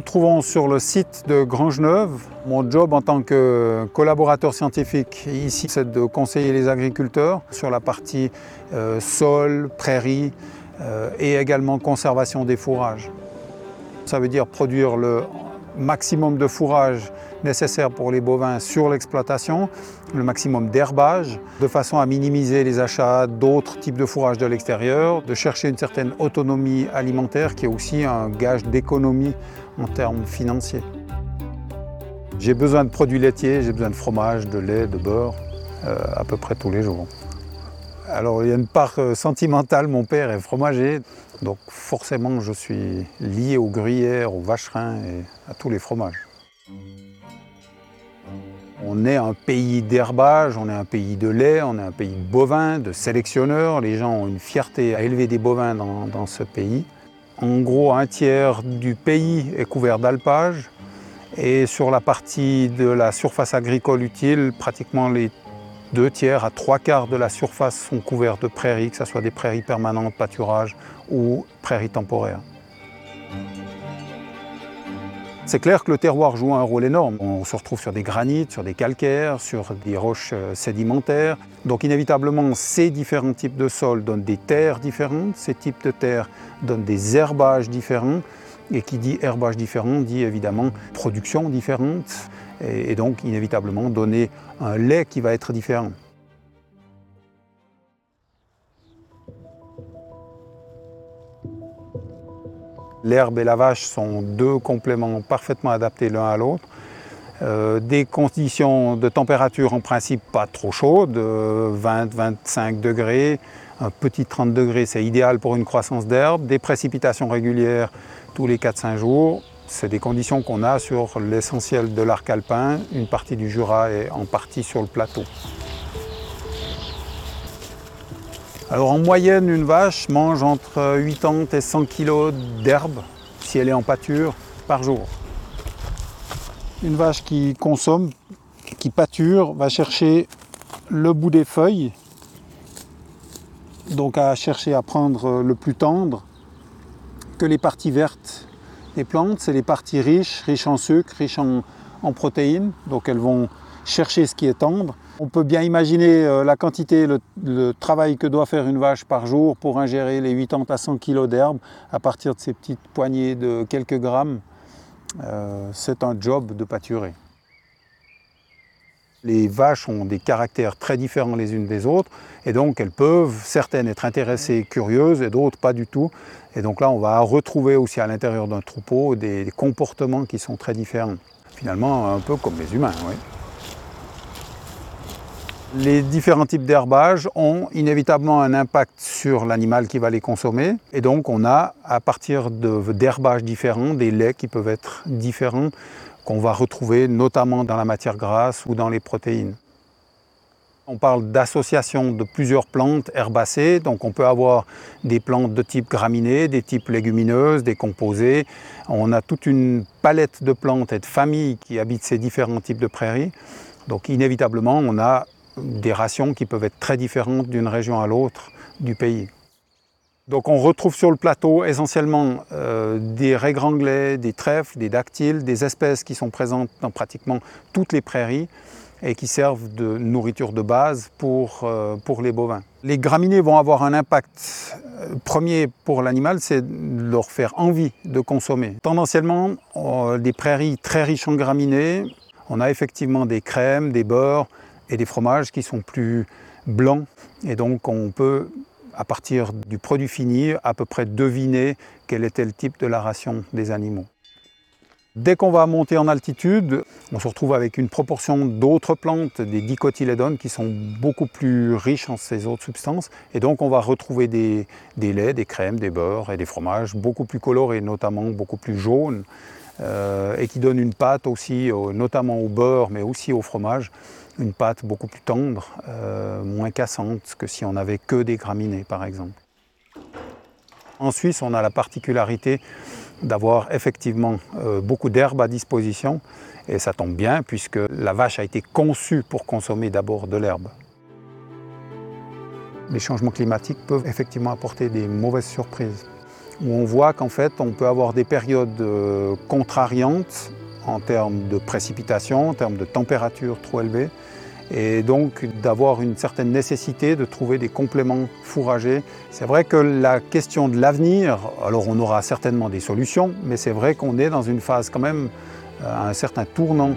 trouvons sur le site de Grangeneuve. Mon job en tant que collaborateur scientifique ici, c'est de conseiller les agriculteurs sur la partie euh, sol, prairie euh, et également conservation des fourrages. Ça veut dire produire le maximum de fourrage nécessaire pour les bovins sur l'exploitation, le maximum d'herbage, de façon à minimiser les achats d'autres types de fourrage de l'extérieur, de chercher une certaine autonomie alimentaire qui est aussi un gage d'économie en termes financiers. J'ai besoin de produits laitiers, j'ai besoin de fromage, de lait, de beurre, euh, à peu près tous les jours. Alors il y a une part euh, sentimentale, mon père est fromager, donc forcément je suis lié aux gruyères, aux vacherins et à tous les fromages. On est un pays d'herbage, on est un pays de lait, on est un pays de bovins, de sélectionneurs. Les gens ont une fierté à élever des bovins dans, dans ce pays. En gros, un tiers du pays est couvert d'alpage. Et sur la partie de la surface agricole utile, pratiquement les deux tiers à trois quarts de la surface sont couverts de prairies, que ce soit des prairies permanentes, pâturage ou prairies temporaires. C'est clair que le terroir joue un rôle énorme. On se retrouve sur des granites, sur des calcaires, sur des roches euh, sédimentaires. Donc inévitablement, ces différents types de sols donnent des terres différentes. Ces types de terres donnent des herbages différents. Et qui dit herbage différent dit évidemment production différente. Et donc inévitablement donner un lait qui va être différent. L'herbe et la vache sont deux compléments parfaitement adaptés l'un à l'autre. Euh, des conditions de température en principe pas trop chaudes, 20-25 degrés, un petit 30 degrés c'est idéal pour une croissance d'herbe, des précipitations régulières tous les 4-5 jours, c'est des conditions qu'on a sur l'essentiel de l'arc alpin, une partie du Jura et en partie sur le plateau. Alors en moyenne, une vache mange entre 80 et 100 kg d'herbe, si elle est en pâture, par jour. Une vache qui consomme, qui pâture, va chercher le bout des feuilles, donc à chercher à prendre le plus tendre que les parties vertes des plantes. C'est les parties riches, riches en sucre, riches en, protéines, donc elles vont chercher ce qui est tendre. On peut bien imaginer euh, la quantité, le, travail que doit faire une vache par jour pour ingérer les 80 à 100 kg d'herbe à partir de ces petites poignées de quelques grammes. Euh, c'est un job de pâturer. Les vaches ont des caractères très différents les unes des autres et donc elles peuvent, certaines être intéressées, curieuses et d'autres pas du tout. Et donc là on va retrouver aussi à l'intérieur d'un troupeau des comportements qui sont très différents. Finalement un peu comme les humains. Oui. Les différents types d'herbage ont inévitablement un impact sur l'animal qui va les consommer. Et donc on a, à partir d'herbages différents, des laits qui peuvent être différents, qu'on va retrouver notamment dans la matière grasse ou dans les protéines. On parle d'association de plusieurs plantes herbacées, donc on peut avoir des plantes de type graminées, des types légumineuses, des composés. On a toute une palette de plantes et de familles qui habitent ces différents types de prairies. Donc inévitablement, on a des rations qui peuvent être très différentes d'une région à l'autre du pays. Donc on retrouve sur le plateau essentiellement euh, des raies des trèfles, des dactyles, des espèces qui sont présentes dans pratiquement toutes les prairies et qui servent de nourriture de base pour, euh, les bovins. Les graminées vont avoir un impact euh, premier pour l'animal, c'est de leur faire envie de consommer. Tendanciellement, des prairies très riches en graminées, on a effectivement des crèmes, des beurres, et des fromages qui sont plus blancs. Et donc on peut, à partir du produit fini, à peu près deviner quel était le type de la ration des animaux. Dès qu'on va monter en altitude, on se retrouve avec une proportion d'autres plantes, des dicotylédones, qui sont beaucoup plus riches en ces autres substances. Et donc on va retrouver des, laits, des crèmes, des beurres et des fromages beaucoup plus colorés, notamment beaucoup plus jaunes, euh, et qui donnent une pâte aussi, notamment au beurre, mais aussi au fromage, une pâte beaucoup plus tendre, euh, moins cassante que si on n'avait que des graminées par exemple. En Suisse, on a la particularité d'avoir effectivement euh, beaucoup d'herbes à disposition et ça tombe bien puisque la vache a été conçue pour consommer d'abord de l'herbe. Les changements climatiques peuvent effectivement apporter des mauvaises surprises. on voit qu'en fait on peut avoir des périodes euh, contrariantes en termes de précipitation, en termes de température trop élevée, et donc d'avoir une certaine nécessité de trouver des compléments fourragers. C'est vrai que la question de l'avenir, alors on aura certainement des solutions, mais c'est vrai qu'on est dans une phase quand même à un certain tournant.